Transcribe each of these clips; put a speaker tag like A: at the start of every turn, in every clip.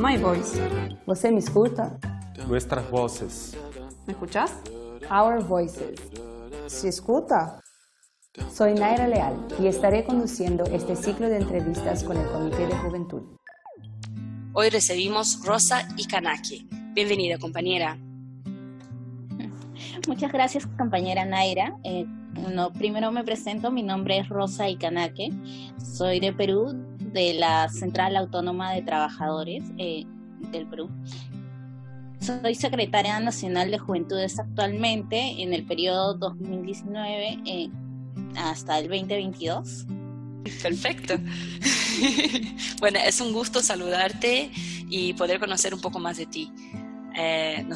A: My voice.
B: ¿Você me escuta?
C: Nuestras voces.
A: ¿Me escuchas?
B: Our Voices.
D: ¿Se escuta?
B: Soy Naira Leal y estaré conduciendo este ciclo de entrevistas con el Comité de Juventud.
E: Hoy recibimos Rosa Ikanaki. Bienvenida, compañera.
F: Muchas gracias, compañera Naira. Eh, no, primero me presento, mi nombre es Rosa Ikanake, soy de Perú, de la Central Autónoma de Trabajadores eh, del Perú. Soy secretaria nacional de Juventudes actualmente en el periodo 2019 eh, hasta el 2022.
E: Perfecto. bueno, es un gusto saludarte y poder conocer un poco más de ti. Eh,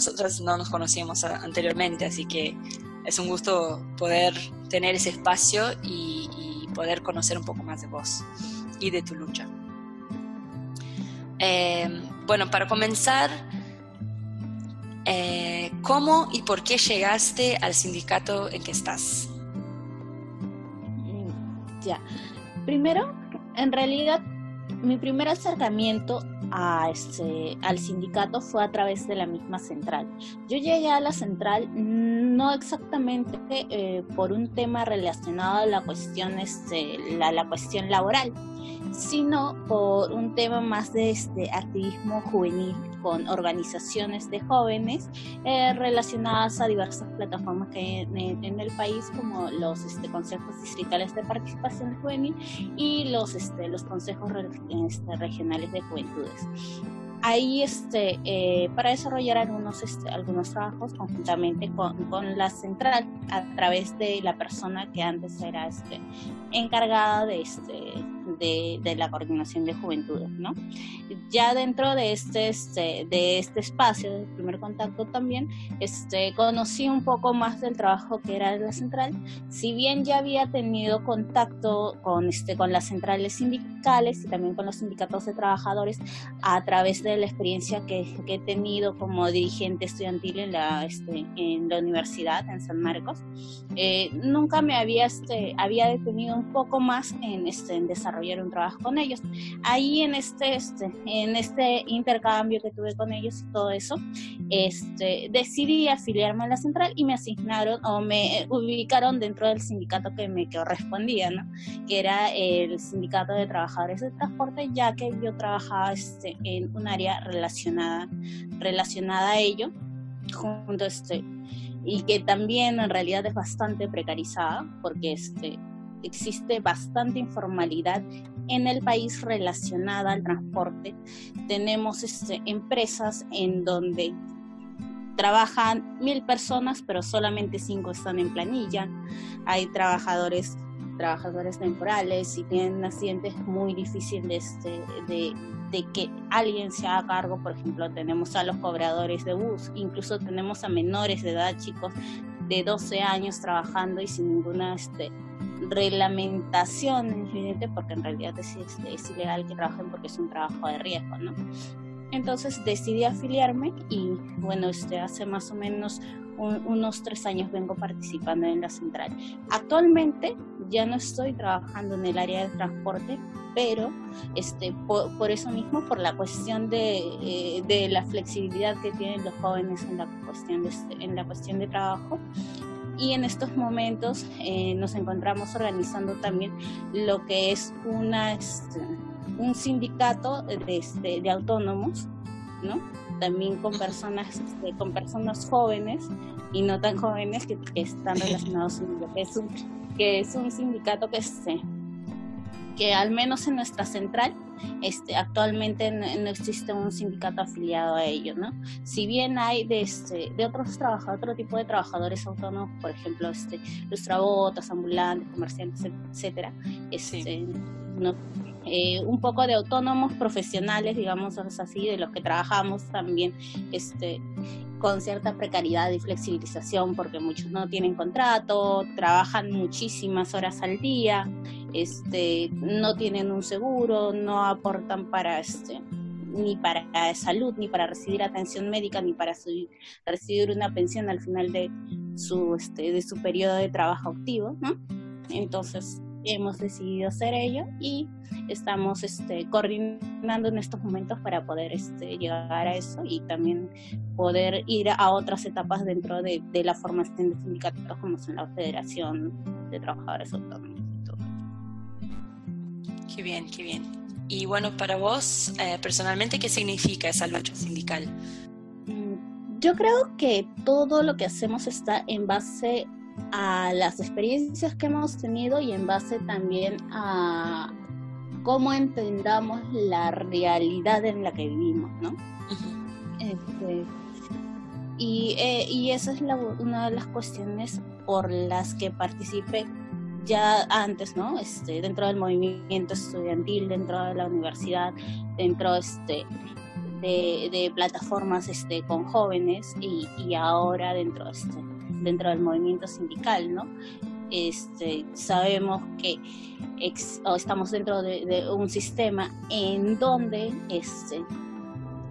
E: no nos conocíamos anteriormente, así que es un gusto poder tener ese espacio y, poder conocer un poco más de vos y de tu lucha. Eh, bueno, para comenzar, eh, ¿cómo y por qué llegaste al sindicato en que estás?
F: Mm, ya, primero, en realidad, mi primer acercamiento a este, al sindicato fue a través de la misma central. Yo llegué a la central no exactamente eh, por un tema relacionado a la cuestión, este, la, la cuestión laboral, sino por un tema más de este activismo juvenil con organizaciones de jóvenes eh, relacionadas a diversas plataformas que hay en, el país, como los este, consejos distritales de participación juvenil y los, este, los consejos este, regionales de juventudes. Ahí este, eh, para desarrollar algunos, este, algunos trabajos conjuntamente con, con, la central a través de la persona que antes era este, encargada de, este, de, la coordinación de juventudes. ¿no? Ya dentro de este, este, de este espacio, del primer contacto también, este, conocí un poco más del trabajo que era de la central. Si bien ya había tenido contacto con, este, con las centrales sindicales y también con los sindicatos de trabajadores a través de la experiencia que, he tenido como dirigente estudiantil en la, este, en la universidad, en San Marcos, eh, nunca me había, este, había detenido un poco más en, este, en desarrollar un trabajo con ellos. Ahí en este, este, en este intercambio que tuve con ellos y todo eso, este, decidí afiliarme a la central y me asignaron o me ubicaron dentro del sindicato que me correspondía, ¿no? que era el sindicato de trabajadores de transporte, ya que yo trabajaba este, en un área relacionada, relacionada a ello, junto este, y que también en realidad es bastante precarizada, porque este, existe bastante informalidad en el país relacionada al transporte. Tenemos este, empresas en donde trabajan mil personas, pero solamente cinco están en planilla. Hay trabajadores trabajadores temporales y tienen accidentes muy difíciles de, de, de que alguien se haga cargo, por ejemplo, tenemos a los cobradores de bus, incluso tenemos a menores de edad, chicos de 12 años trabajando y sin ninguna este, reglamentación, evidente, porque en realidad es, es, ilegal que trabajen porque es un trabajo de riesgo, ¿no? Entonces decidí afiliarme y bueno, este, hace más o menos unos tres años vengo participando en la central. Actualmente ya no estoy trabajando en el área de transporte, pero este, por, eso mismo, por la cuestión de, eh, de, la flexibilidad que tienen los jóvenes en la cuestión de, en la cuestión de trabajo. Y en estos momentos eh, nos encontramos organizando también lo que es una, este, un sindicato de, este, de autónomos, ¿no? también con personas, este, con personas jóvenes y no tan jóvenes que, están relacionados con lo que es un, que es un sindicato que, este, que al menos en nuestra central este, actualmente no, existe un sindicato afiliado a ello, ¿no? Si bien hay de, este, de otros trabajadores, otro tipo de trabajadores autónomos, por ejemplo, este, los trabotas, ambulantes, comerciantes, etcétera, este, no, eh, un poco de autónomos profesionales, digamos así, de los que trabajamos también este, con cierta precariedad y flexibilización, porque muchos no tienen contrato, trabajan muchísimas horas al día, este, no tienen un seguro, no aportan para este ni para salud, ni para recibir atención médica, ni para recibir una pensión al final de su, este, de su periodo de trabajo activo, ¿no? Entonces, hemos decidido hacer ello y estamos este, coordinando en estos momentos para poder este, llegar a eso y también poder ir a otras etapas dentro de, de la formación de sindicatos como son la Federación de Trabajadores Autónomos.
E: Qué bien, qué bien. Y bueno, para vos, eh, personalmente, ¿qué significa esa lucha sindical?
F: Mm, yo creo que todo lo que hacemos está en base a las experiencias que hemos tenido y en base también a cómo entendamos la realidad en la que vivimos, ¿no? Este, y, eh, y, esa es una de las cuestiones por las que participé ya antes, ¿no? Este, dentro del movimiento estudiantil, dentro de la universidad, dentro este, de, plataformas este, con jóvenes y, ahora dentro este, dentro del movimiento sindical, ¿no? Este, sabemos que estamos dentro de, un sistema en donde este,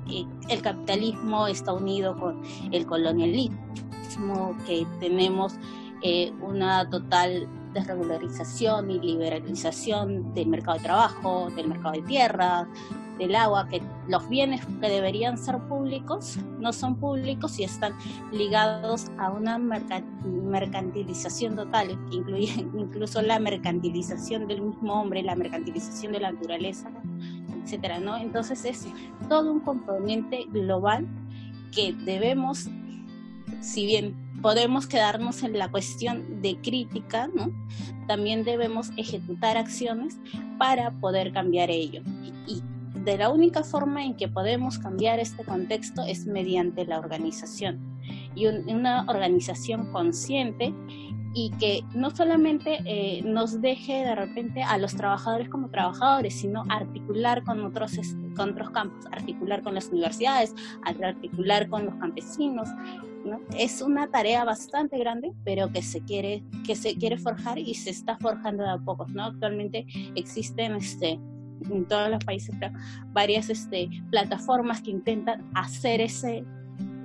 F: eh, el capitalismo está unido con el colonialismo, que tenemos eh, una total desregularización y liberalización del mercado de trabajo, del mercado de tierra, del agua, que los bienes que deberían ser públicos no son públicos y están ligados a una mercantilización total, que incluye incluso la mercantilización del mismo hombre, la mercantilización de la naturaleza, etcétera, ¿no? Entonces es todo un componente global que debemos, si bien podemos quedarnos en la cuestión de crítica, ¿no? También debemos ejecutar acciones para poder cambiar ello. Y de la única forma en que podemos cambiar este contexto es mediante la organización y una organización consciente y que no solamente eh, nos deje de repente a los trabajadores como trabajadores, sino articular con otros, con otros campos, articular con las universidades, articular con los campesinos. Es una tarea bastante grande, pero que se quiere, que se quiere forjar y se está forjando de a pocos. ¿no? Actualmente existen este, en todos los países, varias este, plataformas que intentan hacer ese,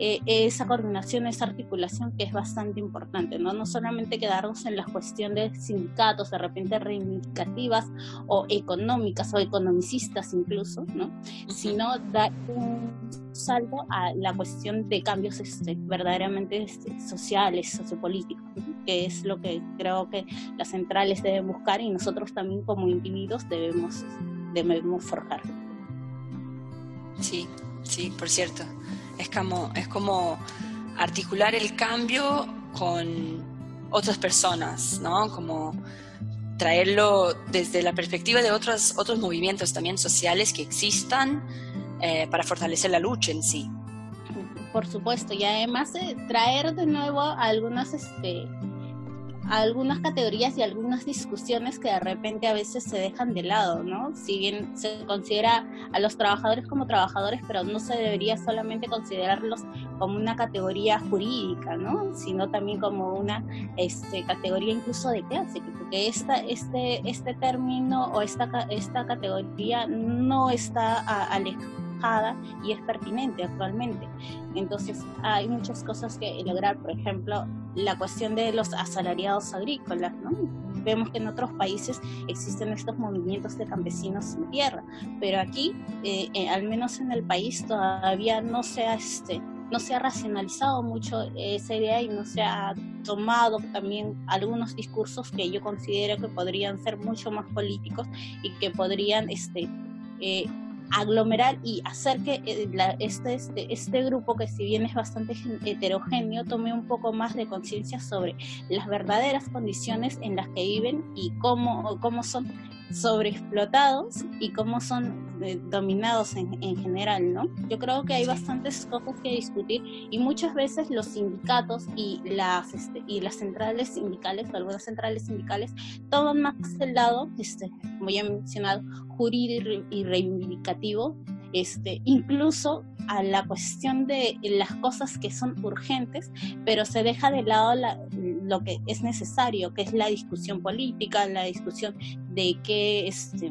F: eh, esa coordinación, esa articulación que es bastante importante, ¿no? No solamente quedarnos en la cuestión de sindicatos de repente reivindicativas o económicas o economicistas incluso, ¿no? Sino dar un salto a la cuestión de cambios este, verdaderamente este, sociales, sociopolíticos, que es lo que creo que las centrales deben buscar y nosotros también como individuos debemos debemos forjar.
E: Sí, sí, por cierto. Es como, es como articular el cambio con otras personas, ¿no? Como traerlo desde la perspectiva de otros, otros movimientos también sociales que existan eh, para fortalecer la lucha en sí.
F: Por supuesto, y además traer de nuevo algunas este, algunas categorías y algunas discusiones que de repente a veces se dejan de lado, ¿no? Si bien se considera a los trabajadores como trabajadores, pero no se debería solamente considerarlos como una categoría jurídica, ¿no? Sino también como una este, categoría incluso de clase, porque esta, este, este término o esta, esta categoría no está alejada y es pertinente actualmente. Entonces hay muchas cosas que lograr, por ejemplo, la cuestión de los asalariados agrícolas, ¿no? Vemos que en otros países existen estos movimientos de campesinos sin tierra, pero aquí, eh, eh, al menos en el país, todavía no se ha, este, no se ha racionalizado mucho esa idea y no se ha tomado también algunos discursos que yo considero que podrían ser mucho más políticos y que podrían este, eh, aglomerar y hacer que eh, este, este, este grupo, que si bien es bastante heterogéneo, tome un poco más de conciencia sobre las verdaderas condiciones en las que viven y cómo, cómo son sobreexplotados y cómo son eh, dominados en, en, general, ¿no? Yo creo que hay bastantes cosas que discutir y muchas veces los sindicatos y las, este, y las centrales sindicales, algunas centrales sindicales, toman más el lado, este, como ya he mencionado, jurídico y reivindicativo este, incluso a la cuestión de las cosas que son urgentes, pero se deja de lado lo que es necesario, que es la discusión política, la discusión de qué, este,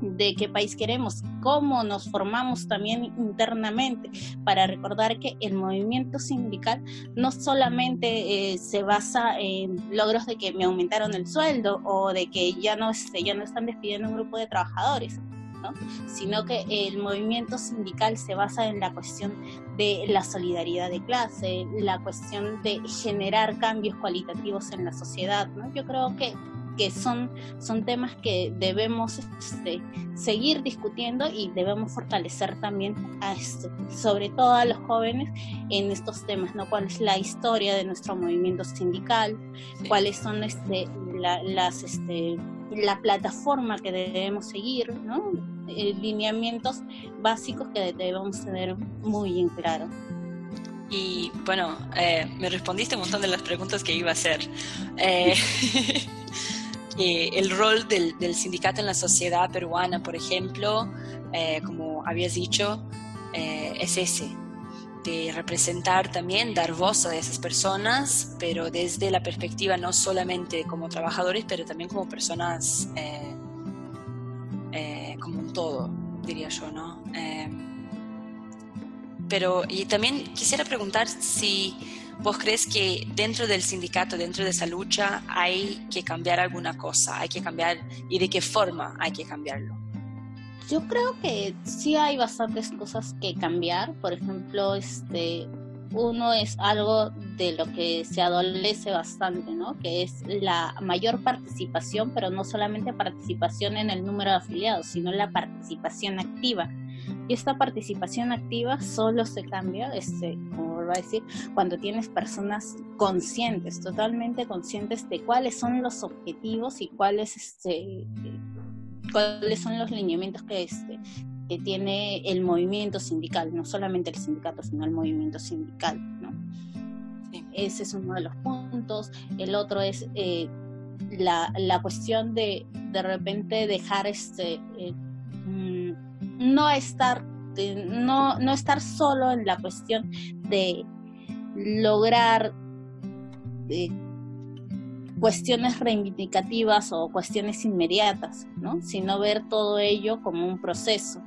F: de qué país queremos, cómo nos formamos también internamente, para recordar que el movimiento sindical no solamente eh, se basa en logros de que me aumentaron el sueldo o de que ya no, este, ya no están despidiendo un grupo de trabajadores, sino que el movimiento sindical se basa en la cuestión de la solidaridad de clase, la cuestión de generar cambios cualitativos en la sociedad. Yo creo que que son, son temas que debemos este, seguir discutiendo y debemos fortalecer también a este, sobre todo a los jóvenes en estos temas, ¿no? ¿Cuál es la historia de nuestro movimiento sindical? ¿Cuáles son este, las, este, la plataforma que debemos seguir, ¿no? Eh, lineamientos básicos que debemos tener muy en claro.
E: Y bueno, eh, me respondiste un montón de las preguntas que iba a hacer. Eh, el rol del, sindicato en la sociedad peruana, por ejemplo, como habías dicho, es ese, de representar también, dar voz a esas personas, pero desde la perspectiva no solamente como trabajadores, pero también como personas como un todo, diría yo, ¿no? Eh, pero, y también quisiera preguntar si vos crees que dentro del sindicato, dentro de esa lucha, hay que cambiar alguna cosa, hay que cambiar, y de qué forma hay que cambiarlo.
F: Yo creo que sí hay bastantes cosas que cambiar. Por ejemplo, este, uno es algo de lo que se adolece bastante, ¿no? Que es la mayor participación, pero no solamente participación en el número de afiliados, sino la participación activa. Y esta participación activa solo se cambia, este, como vuelvo a decir, cuando tienes personas conscientes, totalmente conscientes de cuáles son los objetivos y cuáles, este, cuáles son los lineamientos que, este, que tiene el movimiento sindical, no solamente el sindicato, sino el movimiento sindical. ¿no? Ese es uno de los puntos. El otro es eh, la, la, cuestión de de repente dejar este eh, mm, no estar no, no estar solo en la cuestión de lograr eh, cuestiones reivindicativas o cuestiones inmediatas, ¿no? sino ver todo ello como un proceso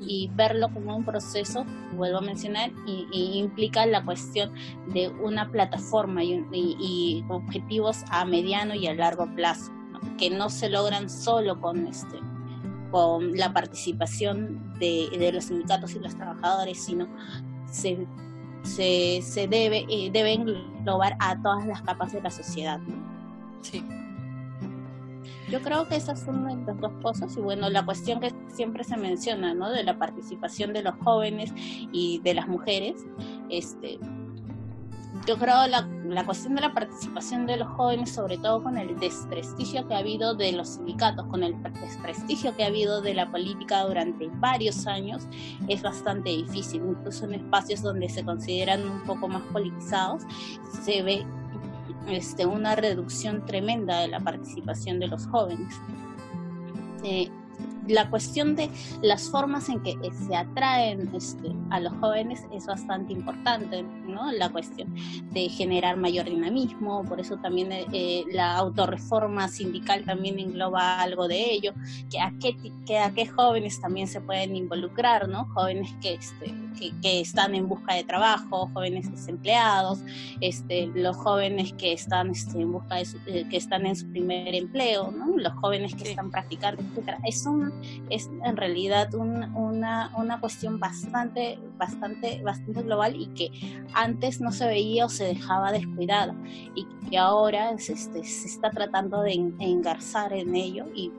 F: y verlo como un proceso, vuelvo a mencionar, y, implica la cuestión de una plataforma y, objetivos a mediano y a largo plazo, que no se logran solo con este con la participación de, los sindicatos y los trabajadores, sino se, se, se debe, eh, debe englobar a todas las capas de la sociedad.
E: Sí.
F: Yo creo que esas son las dos cosas y bueno, la cuestión que siempre se menciona, ¿no? De la participación de los jóvenes y de las mujeres, este, yo creo la, la cuestión de la participación de los jóvenes, sobre todo con el desprestigio que ha habido de los sindicatos, con el desprestigio que ha habido de la política durante varios años, es bastante difícil. Incluso en espacios donde se consideran un poco más politizados, se ve este, una reducción tremenda de la participación de los jóvenes. Eh, la cuestión de las formas en que eh, se atraen este, a los jóvenes es bastante importante, ¿no? La cuestión de generar mayor dinamismo, por eso también eh, eh, la autorreforma sindical también engloba algo de ello, que a qué, que a qué jóvenes también se pueden involucrar, ¿no? Jóvenes que, este, que, están en busca de trabajo, jóvenes desempleados, este, los jóvenes que están este, en busca de que están en su primer empleo, ¿no? Los jóvenes que están practicando, etcétera. Es un es en realidad una, una cuestión bastante, bastante, bastante global y que antes no se veía o se dejaba descuidada y que ahora se, este, se está tratando de engarzar en ello y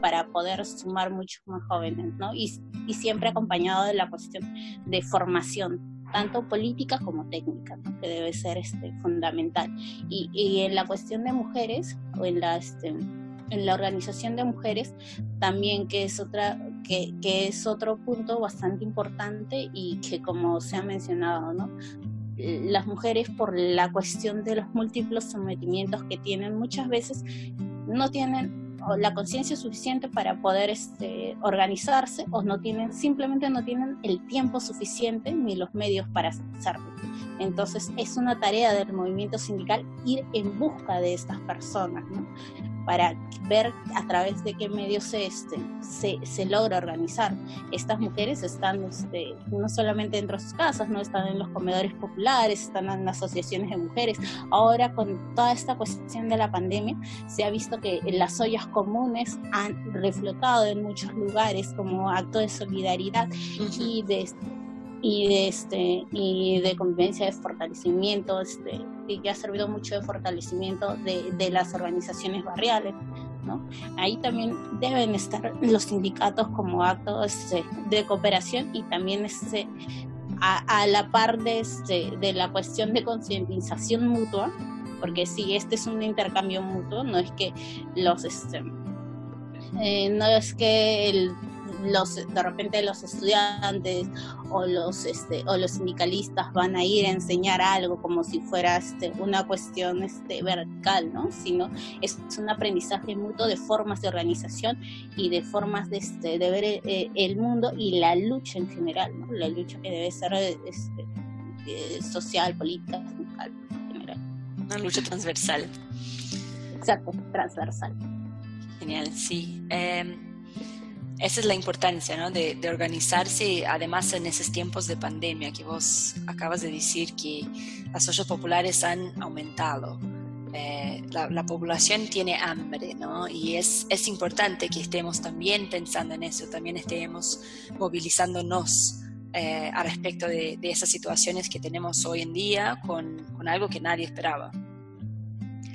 F: para poder sumar muchos más jóvenes, ¿no? Y, y siempre acompañado de la cuestión de formación, tanto política como técnica, que debe ser este, fundamental. Y, y, en la cuestión de mujeres, o en la, este, en la organización de mujeres también que es otra que, que, es otro punto bastante importante y que como se ha mencionado no las mujeres por la cuestión de los múltiples sometimientos que tienen muchas veces no tienen la conciencia suficiente para poder este, organizarse o no tienen simplemente no tienen el tiempo suficiente ni los medios para hacerlo entonces es una tarea del movimiento sindical ir en busca de estas personas, ¿no? Para ver a través de qué medios se, este, se, se, logra organizar. Estas mujeres están este, no solamente dentro de sus casas, no están en los comedores populares, están en asociaciones de mujeres. Ahora con toda esta cuestión de la pandemia, se ha visto que las ollas comunes han reflotado en muchos lugares como acto de solidaridad y de y de este y de convivencia de fortalecimiento este y que ha servido mucho de fortalecimiento de, de las organizaciones barriales ¿no? ahí también deben estar los sindicatos como actos este, de cooperación y también este, a, la par de, este, de la cuestión de concientización mutua porque si este es un intercambio mutuo no es que los eh, no es que el los de repente los estudiantes o los este o los sindicalistas van a ir a enseñar algo como si fuera este, una cuestión este vertical no sino es un aprendizaje mutuo de formas de organización y de formas de, este, de ver eh, el, mundo y la lucha en general ¿no? la lucha que debe ser este, eh, social política sindical en general.
E: Una lucha transversal.
F: Exacto transversal.
E: Genial sí. Eh esa es la importancia ¿no? de, organizarse, además en esos tiempos de pandemia que vos acabas de decir que las ollas populares han aumentado. Eh, la, población tiene hambre, ¿no? Y es, es importante que estemos también pensando en eso, también estemos movilizándonos eh, a respecto de, de, esas situaciones que tenemos hoy en día con, con algo que nadie esperaba.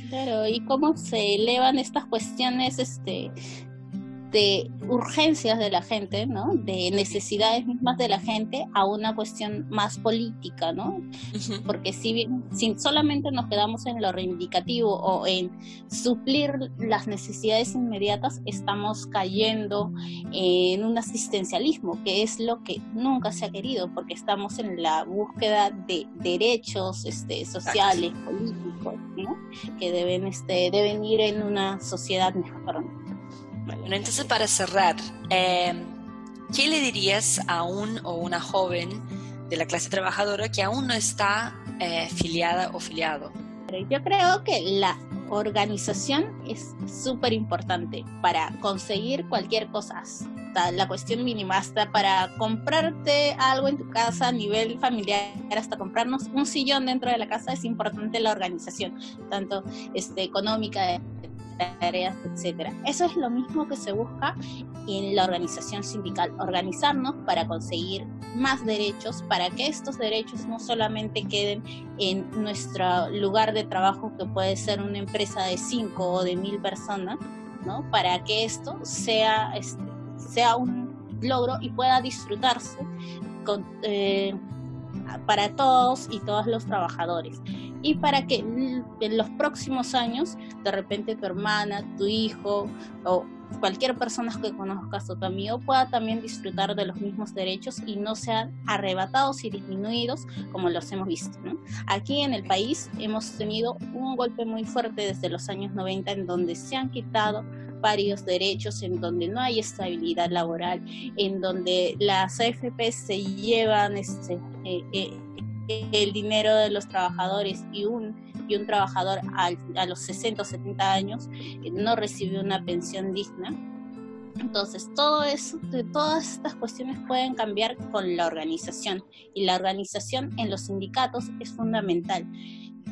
F: Claro, y cómo se elevan estas cuestiones este, de urgencias de la gente, ¿no? De necesidades mismas de la gente a una cuestión más política, ¿no? Porque si bien si solamente nos quedamos en lo reivindicativo o en suplir las necesidades inmediatas, estamos cayendo en un asistencialismo, que es lo que nunca se ha querido, porque estamos en la búsqueda de derechos este, sociales, políticos, ¿no? Que deben, este, deben ir en una sociedad mejor.
E: Bueno, entonces para cerrar, em, ¿qué le dirías a un o una joven de la clase trabajadora que aún no está eh, filiada o filiado?
F: Yo creo que la organización es súper importante para conseguir cualquier cosa. La cuestión mínima, hasta para comprarte algo en tu casa a nivel familiar, hasta comprarnos un sillón dentro de la casa, es importante la organización, tanto este, económica, tareas, etcétera. Eso es lo mismo que se busca en la organización sindical, organizarnos para conseguir más derechos, para que estos derechos no solamente queden en nuestro lugar de trabajo, que puede ser una empresa de cinco o de mil personas, ¿no? Para que esto sea, este, sea un logro y pueda disfrutarse eh, para todos y todos los trabajadores y para que en los próximos años de repente tu hermana, tu hijo o cualquier persona que conozcas o tu amigo pueda también disfrutar de los mismos derechos y no sean arrebatados y disminuidos como los hemos visto. Aquí en el país hemos tenido un golpe muy fuerte desde los años 90 en donde se han quitado varios derechos, en donde no hay estabilidad laboral, en donde las AFP se llevan este, eh, eh, el dinero de los trabajadores y un, y un trabajador a los 60 o 70 años no recibe una pensión digna. Entonces, todo eso, todas estas cuestiones pueden cambiar con la organización y la organización en los sindicatos es fundamental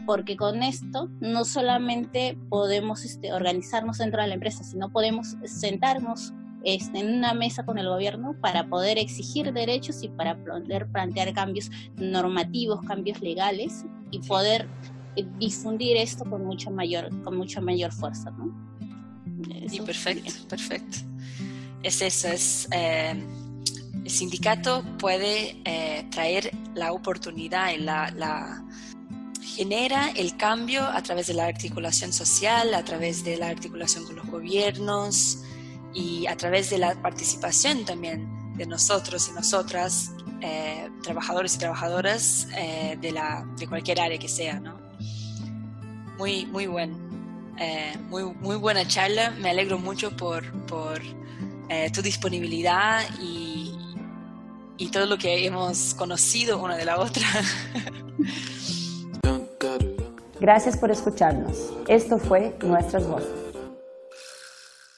F: porque con esto no solamente podemos este, organizarnos dentro de la empresa, sino podemos sentarnos este, en una mesa con el gobierno para poder exigir derechos y para poder plantear cambios normativos, cambios legales y poder difundir esto con mucha mayor, con mucha mayor fuerza. ¿no?
E: perfecto, perfecto. Es eso, es, eh, el sindicato puede eh, traer la oportunidad y la, la genera el cambio a través de la articulación social, a través de la articulación con los gobiernos y a través de la participación también de nosotros y nosotras, eh, trabajadores y trabajadoras eh, de, la, de cualquier área que sea. ¿no? Muy, muy, buen, eh, muy, muy buena charla. Me alegro mucho por, por tu disponibilidad y, y todo lo que hemos conocido una de la otra.
B: Gracias por escucharnos. Esto fue Nuestras Voces.